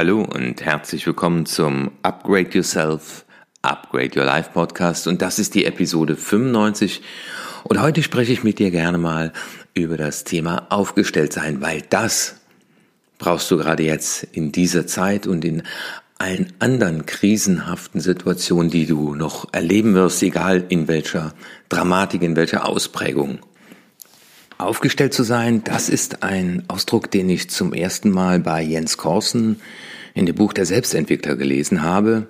Hallo und herzlich willkommen zum Upgrade Yourself, Upgrade Your Life Podcast und das ist die Episode 95 und heute spreche ich mit dir gerne mal über das Thema aufgestellt sein, weil das brauchst du gerade jetzt in dieser Zeit und in allen anderen krisenhaften Situationen, die du noch erleben wirst, egal in welcher Dramatik, in welcher Ausprägung. Aufgestellt zu sein, das ist ein Ausdruck, den ich zum ersten Mal bei Jens Korsen in dem Buch der Selbstentwickler gelesen habe.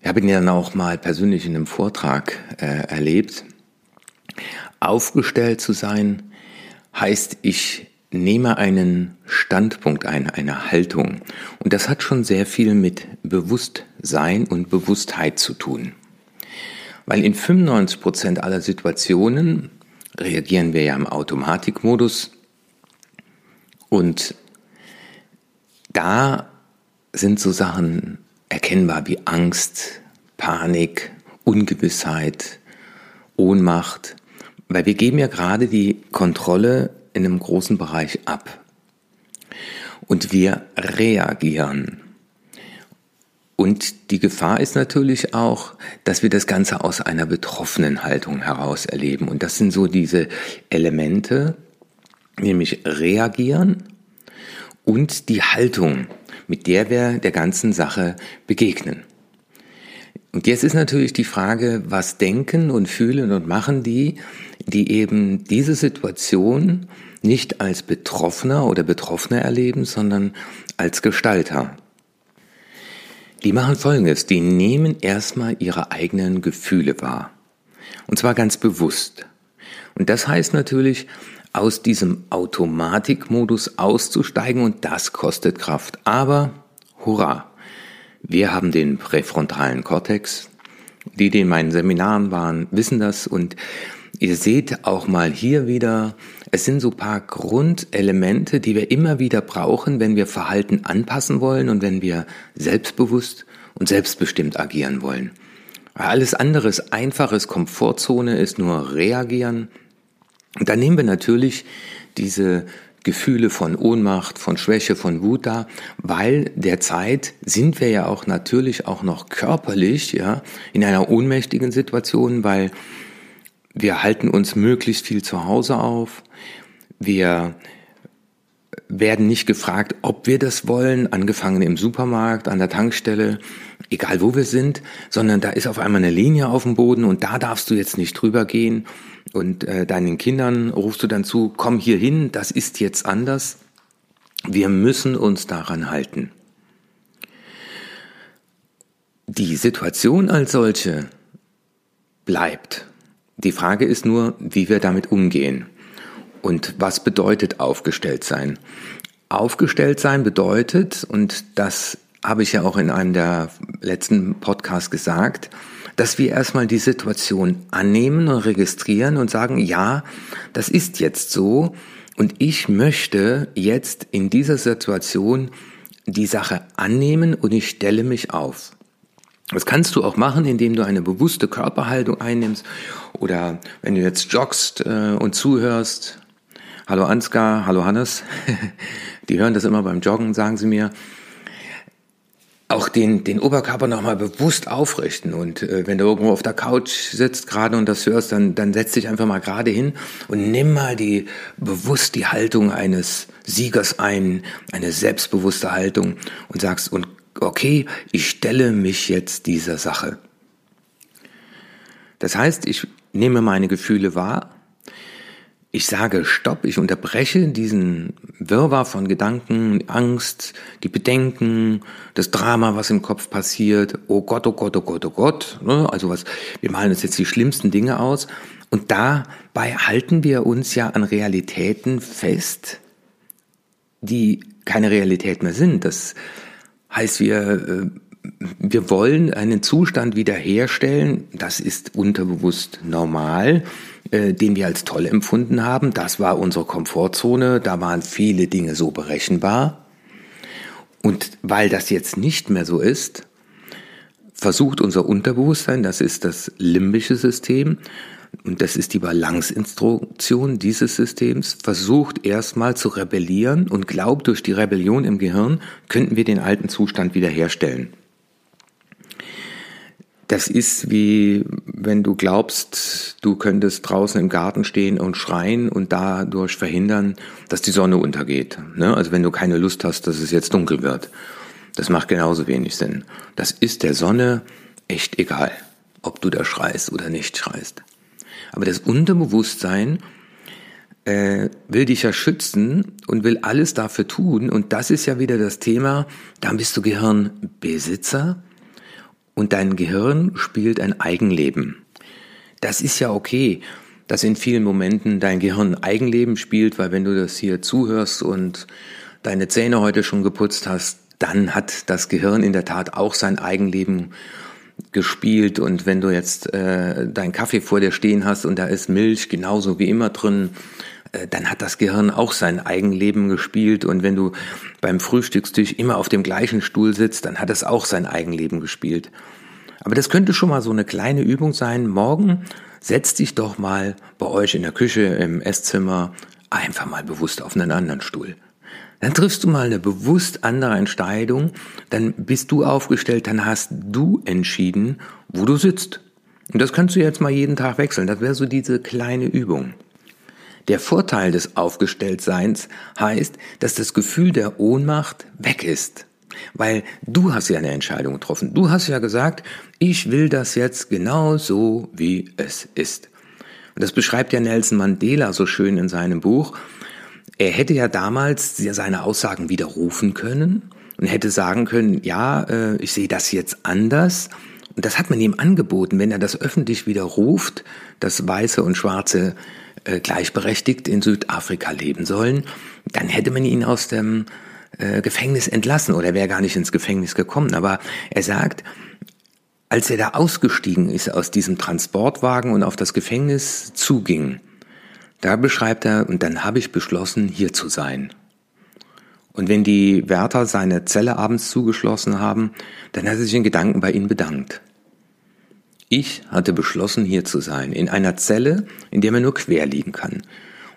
Ich habe ihn dann auch mal persönlich in einem Vortrag äh, erlebt. Aufgestellt zu sein heißt, ich nehme einen Standpunkt ein, eine Haltung. Und das hat schon sehr viel mit Bewusstsein und Bewusstheit zu tun. Weil in 95 Prozent aller Situationen reagieren wir ja im Automatikmodus und da sind so Sachen erkennbar wie Angst, Panik, Ungewissheit, Ohnmacht, weil wir geben ja gerade die Kontrolle in einem großen Bereich ab. Und wir reagieren. Und die Gefahr ist natürlich auch, dass wir das Ganze aus einer betroffenen Haltung heraus erleben. Und das sind so diese Elemente, nämlich reagieren und die Haltung, mit der wir der ganzen Sache begegnen. Und jetzt ist natürlich die Frage, was denken und fühlen und machen die, die eben diese Situation nicht als Betroffener oder Betroffene erleben, sondern als Gestalter. Die machen Folgendes, die nehmen erstmal ihre eigenen Gefühle wahr. Und zwar ganz bewusst. Und das heißt natürlich, aus diesem Automatikmodus auszusteigen und das kostet Kraft. Aber, hurra, wir haben den präfrontalen Kortex. Die, die in meinen Seminaren waren, wissen das und ihr seht auch mal hier wieder, es sind so paar Grundelemente, die wir immer wieder brauchen, wenn wir Verhalten anpassen wollen und wenn wir selbstbewusst und selbstbestimmt agieren wollen. Alles andere ist einfaches Komfortzone, ist nur reagieren. Und dann nehmen wir natürlich diese Gefühle von Ohnmacht, von Schwäche, von Wut da, weil derzeit sind wir ja auch natürlich auch noch körperlich, ja, in einer ohnmächtigen Situation, weil wir halten uns möglichst viel zu Hause auf. Wir werden nicht gefragt, ob wir das wollen, angefangen im Supermarkt, an der Tankstelle, egal wo wir sind, sondern da ist auf einmal eine Linie auf dem Boden und da darfst du jetzt nicht drüber gehen und äh, deinen Kindern rufst du dann zu, komm hier hin, das ist jetzt anders. Wir müssen uns daran halten. Die Situation als solche bleibt. Die Frage ist nur, wie wir damit umgehen. Und was bedeutet aufgestellt sein? Aufgestellt sein bedeutet, und das habe ich ja auch in einem der letzten Podcasts gesagt, dass wir erstmal die Situation annehmen und registrieren und sagen, ja, das ist jetzt so und ich möchte jetzt in dieser Situation die Sache annehmen und ich stelle mich auf. Das kannst du auch machen, indem du eine bewusste Körperhaltung einnimmst oder wenn du jetzt joggst äh, und zuhörst. Hallo Ansgar, hallo Hannes. Die hören das immer beim Joggen, sagen sie mir auch den, den Oberkörper nochmal bewusst aufrichten. Und äh, wenn du irgendwo auf der Couch sitzt gerade und das hörst, dann, dann setz dich einfach mal gerade hin und nimm mal die bewusst die Haltung eines Siegers ein, eine selbstbewusste Haltung und sagst, und okay, ich stelle mich jetzt dieser Sache. Das heißt, ich nehme meine Gefühle wahr, ich sage Stopp, ich unterbreche diesen Wirrwarr von Gedanken, Angst, die Bedenken, das Drama, was im Kopf passiert, oh Gott, oh Gott, oh Gott, oh Gott, ne? also was, wir malen uns jetzt die schlimmsten Dinge aus und dabei halten wir uns ja an Realitäten fest, die keine Realität mehr sind. Das heißt, wir äh, wir wollen einen Zustand wiederherstellen, das ist unterbewusst normal, äh, den wir als toll empfunden haben. Das war unsere Komfortzone, da waren viele Dinge so berechenbar. Und weil das jetzt nicht mehr so ist, versucht unser Unterbewusstsein, das ist das limbische System, und das ist die Balanceinstruktion dieses Systems, versucht erstmal zu rebellieren und glaubt, durch die Rebellion im Gehirn könnten wir den alten Zustand wiederherstellen. Das ist wie wenn du glaubst, du könntest draußen im Garten stehen und schreien und dadurch verhindern, dass die Sonne untergeht. Ne? Also wenn du keine Lust hast, dass es jetzt dunkel wird. Das macht genauso wenig Sinn. Das ist der Sonne echt egal, ob du da schreist oder nicht schreist. Aber das Unterbewusstsein äh, will dich ja schützen und will alles dafür tun. Und das ist ja wieder das Thema, da bist du Gehirnbesitzer und dein Gehirn spielt ein Eigenleben. Das ist ja okay, dass in vielen Momenten dein Gehirn Eigenleben spielt, weil wenn du das hier zuhörst und deine Zähne heute schon geputzt hast, dann hat das Gehirn in der Tat auch sein Eigenleben gespielt und wenn du jetzt äh, deinen Kaffee vor dir stehen hast und da ist Milch genauso wie immer drin, äh, dann hat das Gehirn auch sein Eigenleben gespielt und wenn du beim Frühstückstisch immer auf dem gleichen Stuhl sitzt, dann hat es auch sein Eigenleben gespielt. Aber das könnte schon mal so eine kleine Übung sein. Morgen setz dich doch mal bei euch in der Küche, im Esszimmer, einfach mal bewusst auf einen anderen Stuhl. Dann triffst du mal eine bewusst andere Entscheidung, dann bist du aufgestellt, dann hast du entschieden, wo du sitzt. Und das kannst du jetzt mal jeden Tag wechseln. Das wäre so diese kleine Übung. Der Vorteil des Aufgestelltseins heißt, dass das Gefühl der Ohnmacht weg ist. Weil du hast ja eine Entscheidung getroffen. Du hast ja gesagt, ich will das jetzt genau so, wie es ist. Und das beschreibt ja Nelson Mandela so schön in seinem Buch. Er hätte ja damals seine Aussagen widerrufen können und hätte sagen können, ja, äh, ich sehe das jetzt anders. Und das hat man ihm angeboten, wenn er das öffentlich widerruft, dass Weiße und Schwarze äh, gleichberechtigt in Südafrika leben sollen, dann hätte man ihn aus dem äh, Gefängnis entlassen oder wäre gar nicht ins Gefängnis gekommen. Aber er sagt, als er da ausgestiegen ist aus diesem Transportwagen und auf das Gefängnis zuging, da beschreibt er, und dann habe ich beschlossen, hier zu sein. Und wenn die Wärter seine Zelle abends zugeschlossen haben, dann hat er sich in Gedanken bei ihnen bedankt. Ich hatte beschlossen, hier zu sein, in einer Zelle, in der man nur quer liegen kann.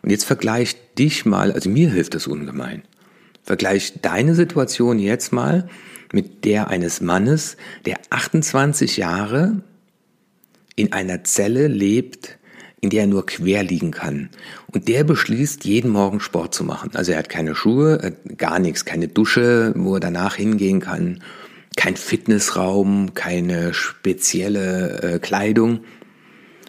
Und jetzt vergleich dich mal, also mir hilft das ungemein. Vergleich deine Situation jetzt mal mit der eines Mannes, der 28 Jahre in einer Zelle lebt, in der er nur quer liegen kann. Und der beschließt, jeden Morgen Sport zu machen. Also er hat keine Schuhe, gar nichts, keine Dusche, wo er danach hingehen kann kein Fitnessraum, keine spezielle äh, Kleidung.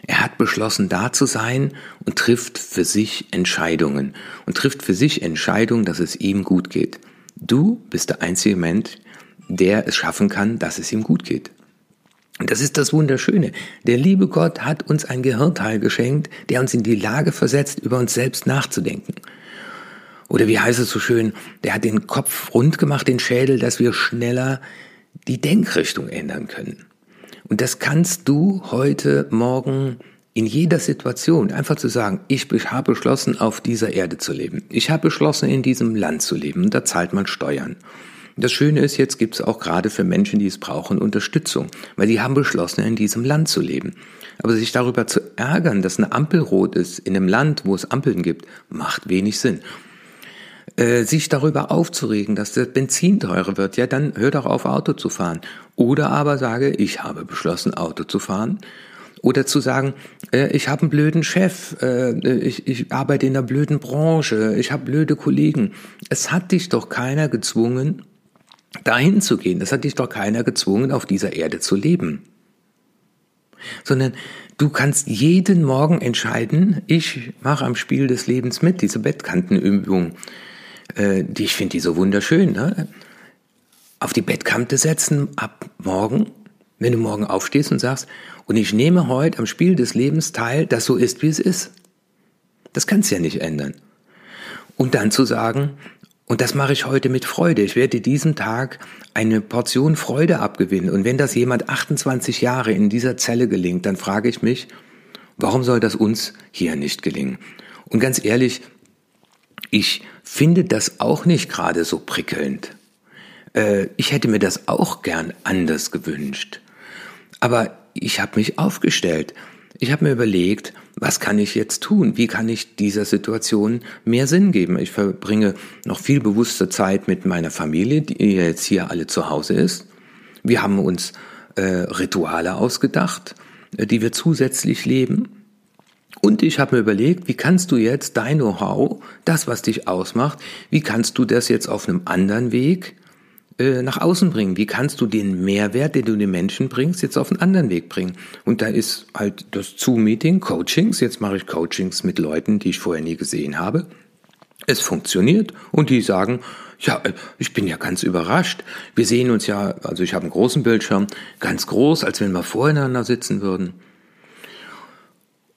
Er hat beschlossen, da zu sein und trifft für sich Entscheidungen und trifft für sich Entscheidungen, dass es ihm gut geht. Du bist der einzige Mensch, der es schaffen kann, dass es ihm gut geht. Das ist das Wunderschöne. Der liebe Gott hat uns ein Gehirnteil geschenkt, der uns in die Lage versetzt, über uns selbst nachzudenken. Oder wie heißt es so schön, der hat den Kopf rund gemacht, den Schädel, dass wir schneller die Denkrichtung ändern können. Und das kannst du heute, morgen, in jeder Situation einfach zu sagen, ich habe beschlossen, auf dieser Erde zu leben. Ich habe beschlossen, in diesem Land zu leben. Und da zahlt man Steuern. Das Schöne ist, jetzt gibt es auch gerade für Menschen, die es brauchen, Unterstützung, weil die haben beschlossen, in diesem Land zu leben. Aber sich darüber zu ärgern, dass eine Ampel rot ist in einem Land, wo es Ampeln gibt, macht wenig Sinn. Äh, sich darüber aufzuregen, dass das Benzin teurer wird, ja, dann hör doch auf, Auto zu fahren. Oder aber sage, ich habe beschlossen, Auto zu fahren. Oder zu sagen, äh, ich habe einen blöden Chef, äh, ich, ich arbeite in einer blöden Branche, ich habe blöde Kollegen. Es hat dich doch keiner gezwungen, dahin zu gehen. Es hat dich doch keiner gezwungen, auf dieser Erde zu leben. Sondern du kannst jeden Morgen entscheiden, ich mache am Spiel des Lebens mit, diese Bettkantenübung äh, die ich finde die so wunderschön, ne? auf die Bettkante setzen ab morgen, wenn du morgen aufstehst und sagst, und ich nehme heute am Spiel des Lebens teil, das so ist, wie es ist. Das kannst du ja nicht ändern. Und dann zu sagen, und das mache ich heute mit Freude. Ich werde diesem Tag eine Portion Freude abgewinnen. Und wenn das jemand 28 Jahre in dieser Zelle gelingt, dann frage ich mich, warum soll das uns hier nicht gelingen? Und ganz ehrlich, ich finde das auch nicht gerade so prickelnd. Äh, ich hätte mir das auch gern anders gewünscht. Aber ich habe mich aufgestellt. Ich habe mir überlegt, was kann ich jetzt tun? Wie kann ich dieser Situation mehr Sinn geben? Ich verbringe noch viel bewusste Zeit mit meiner Familie, die jetzt hier alle zu Hause ist. Wir haben uns äh, Rituale ausgedacht, äh, die wir zusätzlich leben. Und ich habe mir überlegt, wie kannst du jetzt dein Know-how, das, was dich ausmacht, wie kannst du das jetzt auf einem anderen Weg äh, nach außen bringen? Wie kannst du den Mehrwert, den du den Menschen bringst, jetzt auf einen anderen Weg bringen? Und da ist halt das Zoom-Meeting, Coachings. Jetzt mache ich Coachings mit Leuten, die ich vorher nie gesehen habe. Es funktioniert und die sagen, ja, äh, ich bin ja ganz überrascht. Wir sehen uns ja, also ich habe einen großen Bildschirm, ganz groß, als wenn wir voreinander sitzen würden.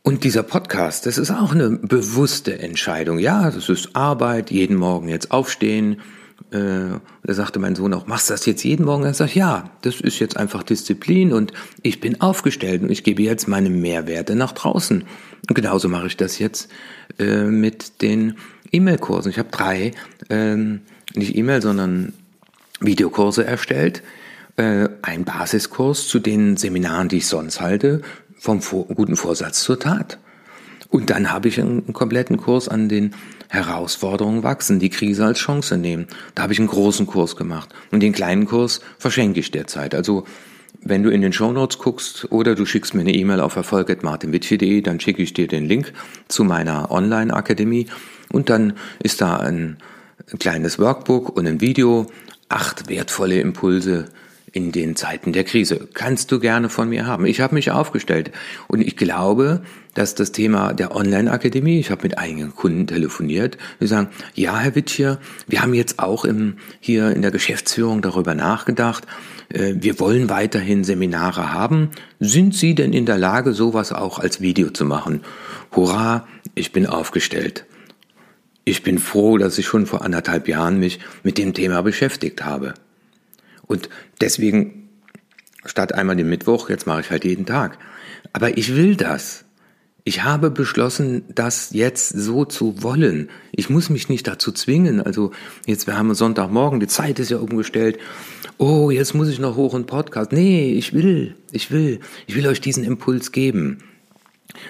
Und dieser Podcast, das ist auch eine bewusste Entscheidung. Ja, das ist Arbeit, jeden Morgen jetzt aufstehen. Äh, da sagte mein Sohn auch, machst du das jetzt jeden Morgen? Er sagt, ja, das ist jetzt einfach Disziplin und ich bin aufgestellt und ich gebe jetzt meine Mehrwerte nach draußen. Und genauso mache ich das jetzt äh, mit den E-Mail-Kursen. Ich habe drei, ähm, nicht E-Mail, sondern Videokurse erstellt. Äh, ein Basiskurs zu den Seminaren, die ich sonst halte, vom guten Vorsatz zur Tat. Und dann habe ich einen kompletten Kurs an den Herausforderungen wachsen, die Krise als Chance nehmen. Da habe ich einen großen Kurs gemacht. Und den kleinen Kurs verschenke ich derzeit. Also wenn du in den Show Notes guckst oder du schickst mir eine E-Mail auf erfolg.martinwitschi.de, dann schicke ich dir den Link zu meiner Online-Akademie und dann ist da ein kleines Workbook und ein Video, acht wertvolle Impulse, in den Zeiten der Krise. Kannst du gerne von mir haben. Ich habe mich aufgestellt und ich glaube, dass das Thema der Online-Akademie, ich habe mit einigen Kunden telefoniert, die sagen, ja, Herr Witschier, wir haben jetzt auch im, hier in der Geschäftsführung darüber nachgedacht, äh, wir wollen weiterhin Seminare haben. Sind Sie denn in der Lage, sowas auch als Video zu machen? Hurra, ich bin aufgestellt. Ich bin froh, dass ich schon vor anderthalb Jahren mich mit dem Thema beschäftigt habe. Und deswegen, statt einmal den Mittwoch, jetzt mache ich halt jeden Tag. Aber ich will das. Ich habe beschlossen, das jetzt so zu wollen. Ich muss mich nicht dazu zwingen. Also jetzt, wir haben Sonntagmorgen, die Zeit ist ja umgestellt. Oh, jetzt muss ich noch hoch und Podcast. Nee, ich will, ich will, ich will euch diesen Impuls geben.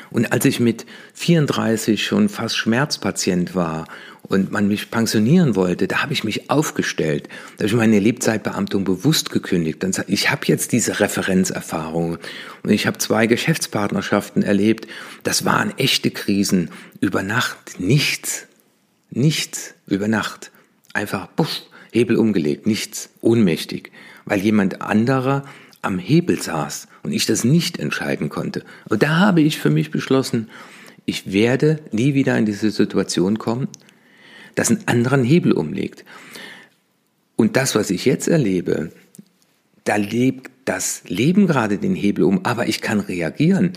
Und als ich mit 34 schon fast Schmerzpatient war und man mich pensionieren wollte, da habe ich mich aufgestellt. Da habe ich meine Lebzeitbeamtung bewusst gekündigt. Dann ich habe jetzt diese Referenzerfahrung und ich habe zwei Geschäftspartnerschaften erlebt. Das waren echte Krisen. Über Nacht nichts. Nichts über Nacht. Einfach puff, Hebel umgelegt, nichts, ohnmächtig, weil jemand anderer am Hebel saß und ich das nicht entscheiden konnte. Und da habe ich für mich beschlossen, ich werde nie wieder in diese Situation kommen, dass ein anderen Hebel umlegt. Und das, was ich jetzt erlebe, da lebt das Leben gerade den Hebel um, aber ich kann reagieren.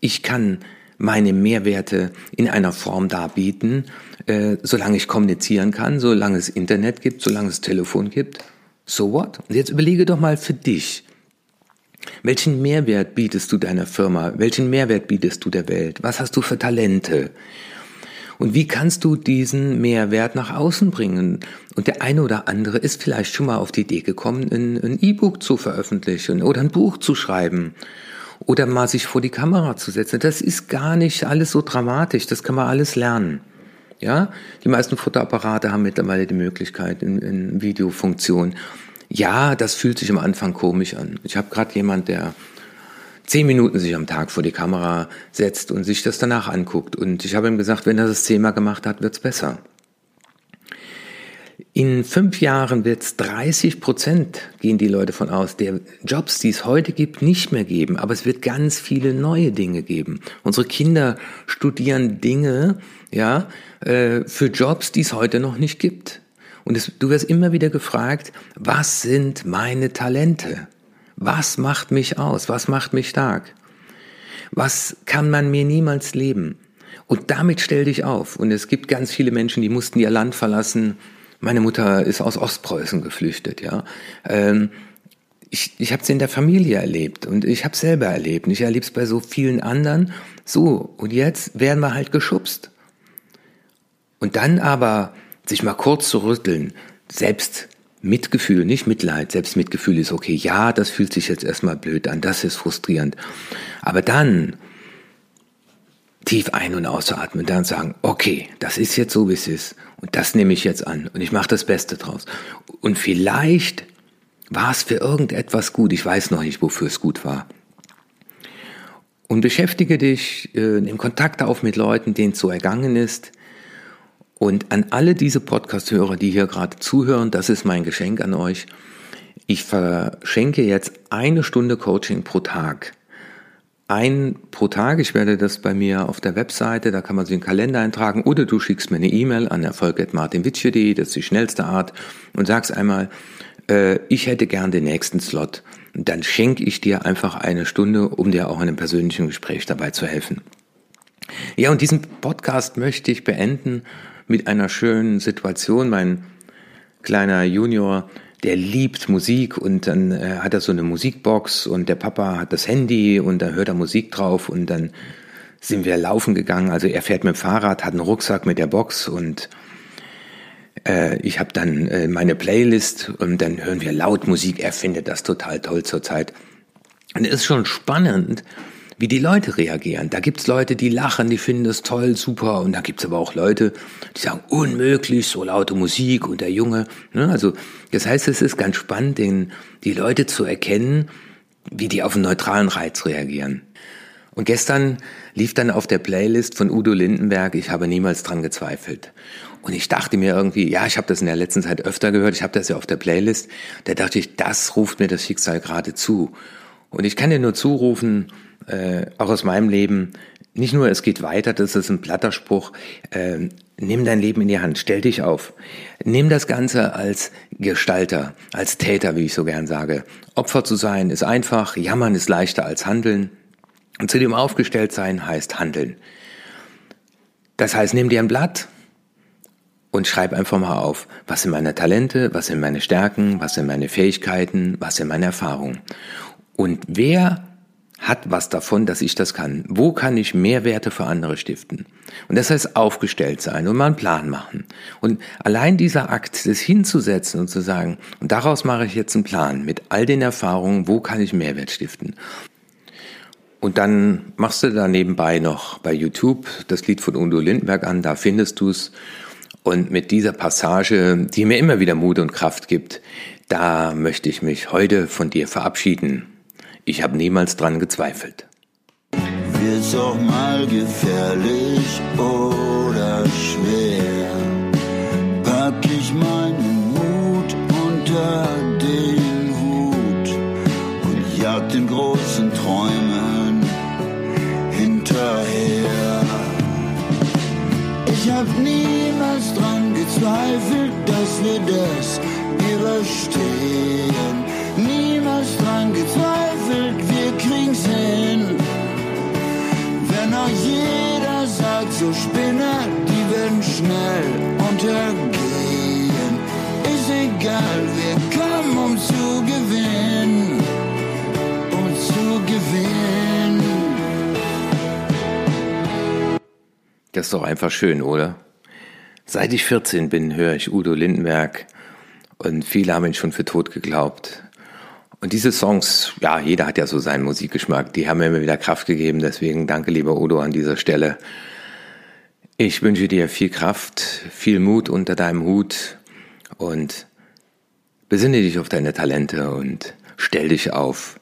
Ich kann meine Mehrwerte in einer Form darbieten, äh, solange ich kommunizieren kann, solange es Internet gibt, solange es Telefon gibt. So what? Und jetzt überlege doch mal für dich, welchen Mehrwert bietest du deiner Firma? Welchen Mehrwert bietest du der Welt? Was hast du für Talente? Und wie kannst du diesen Mehrwert nach außen bringen? Und der eine oder andere ist vielleicht schon mal auf die Idee gekommen, ein E-Book zu veröffentlichen oder ein Buch zu schreiben oder mal sich vor die Kamera zu setzen. Das ist gar nicht alles so dramatisch. Das kann man alles lernen. Ja, die meisten Fotoapparate haben mittlerweile die Möglichkeit in, in Videofunktion. Ja, das fühlt sich am Anfang komisch an. Ich habe gerade jemand, der zehn Minuten sich am Tag vor die Kamera setzt und sich das danach anguckt. Und ich habe ihm gesagt, wenn er das zehnmal gemacht hat, wird's besser. In fünf Jahren wird es 30 Prozent, gehen die Leute von aus, der Jobs, die es heute gibt, nicht mehr geben. Aber es wird ganz viele neue Dinge geben. Unsere Kinder studieren Dinge, ja, äh, für Jobs, die es heute noch nicht gibt. Und es, du wirst immer wieder gefragt, was sind meine Talente? Was macht mich aus? Was macht mich stark? Was kann man mir niemals leben? Und damit stell dich auf. Und es gibt ganz viele Menschen, die mussten ihr Land verlassen. Meine Mutter ist aus Ostpreußen geflüchtet, ja. Ähm, ich, ich habe es in der Familie erlebt und ich habe selber erlebt. Und ich erlebe es bei so vielen anderen. So, und jetzt werden wir halt geschubst. Und dann aber sich mal kurz zu rütteln, selbst Mitgefühl, nicht Mitleid, selbst Mitgefühl ist okay. Ja, das fühlt sich jetzt erstmal blöd an, das ist frustrierend. Aber dann tief ein- und ausatmen, dann sagen, okay, das ist jetzt so, wie es ist. Und das nehme ich jetzt an. Und ich mache das Beste draus. Und vielleicht war es für irgendetwas gut. Ich weiß noch nicht, wofür es gut war. Und beschäftige dich, äh, nimm Kontakt auf mit Leuten, denen es so ergangen ist. Und an alle diese Podcast-Hörer, die hier gerade zuhören, das ist mein Geschenk an euch. Ich verschenke jetzt eine Stunde Coaching pro Tag ein pro Tag. Ich werde das bei mir auf der Webseite, da kann man sich einen Kalender eintragen oder du schickst mir eine E-Mail an erfolg.martinwitsche.de, das ist die schnellste Art und sagst einmal, äh, ich hätte gern den nächsten Slot. Dann schenke ich dir einfach eine Stunde, um dir auch in einem persönlichen Gespräch dabei zu helfen. Ja, und diesen Podcast möchte ich beenden mit einer schönen Situation. Mein kleiner Junior der liebt Musik und dann äh, hat er so eine Musikbox und der Papa hat das Handy und da hört er Musik drauf und dann sind wir laufen gegangen. Also er fährt mit dem Fahrrad, hat einen Rucksack mit der Box und äh, ich habe dann äh, meine Playlist und dann hören wir laut Musik. Er findet das total toll zurzeit. Und es ist schon spannend, wie die Leute reagieren. Da gibt's Leute, die lachen, die finden das toll, super. Und da gibt's aber auch Leute, die sagen, unmöglich, so laute Musik und der Junge. Ne? Also das heißt, es ist ganz spannend, den, die Leute zu erkennen, wie die auf einen neutralen Reiz reagieren. Und gestern lief dann auf der Playlist von Udo Lindenberg, ich habe niemals dran gezweifelt. Und ich dachte mir irgendwie, ja, ich habe das in der letzten Zeit öfter gehört, ich habe das ja auf der Playlist. Da dachte ich, das ruft mir das Schicksal gerade zu. Und ich kann dir nur zurufen, äh, auch aus meinem Leben, nicht nur es geht weiter, das ist ein platter Spruch, äh, nimm dein Leben in die Hand, stell dich auf. Nimm das Ganze als Gestalter, als Täter, wie ich so gern sage. Opfer zu sein ist einfach, jammern ist leichter als handeln. Und zu dem aufgestellt sein heißt handeln. Das heißt, nimm dir ein Blatt und schreib einfach mal auf, was sind meine Talente, was sind meine Stärken, was sind meine Fähigkeiten, was sind meine Erfahrungen. Und wer hat was davon, dass ich das kann? Wo kann ich Mehrwerte für andere stiften? Und das heißt aufgestellt sein und mal einen Plan machen. Und allein dieser Akt, das hinzusetzen und zu sagen, und daraus mache ich jetzt einen Plan mit all den Erfahrungen, wo kann ich Mehrwert stiften? Und dann machst du da nebenbei noch bei YouTube das Lied von Udo Lindberg an, da findest du es. Und mit dieser Passage, die mir immer wieder Mut und Kraft gibt, da möchte ich mich heute von dir verabschieden. Ich habe niemals dran gezweifelt. Wird's auch mal gefährlich oder schwer, pack ich meinen Mut unter den Hut und jag den großen Träumen hinterher. Ich hab niemals dran gezweifelt, dass wir das überstehen. So Spinner, die werden schnell untergehen. Ist egal, wir kommen, um zu gewinnen. Um zu gewinnen. Das ist doch einfach schön, oder? Seit ich 14 bin, höre ich Udo Lindenberg und viele haben ihn schon für tot geglaubt. Und diese Songs, ja, jeder hat ja so seinen Musikgeschmack, die haben mir immer wieder Kraft gegeben. Deswegen danke, lieber Udo, an dieser Stelle. Ich wünsche dir viel Kraft, viel Mut unter deinem Hut und besinne dich auf deine Talente und stell dich auf.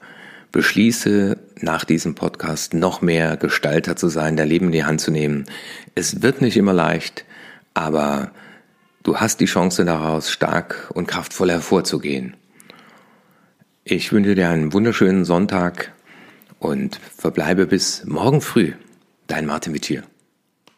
Beschließe nach diesem Podcast noch mehr Gestalter zu sein, dein Leben in die Hand zu nehmen. Es wird nicht immer leicht, aber du hast die Chance daraus, stark und kraftvoll hervorzugehen. Ich wünsche dir einen wunderschönen Sonntag und verbleibe bis morgen früh. Dein Martin Wittier.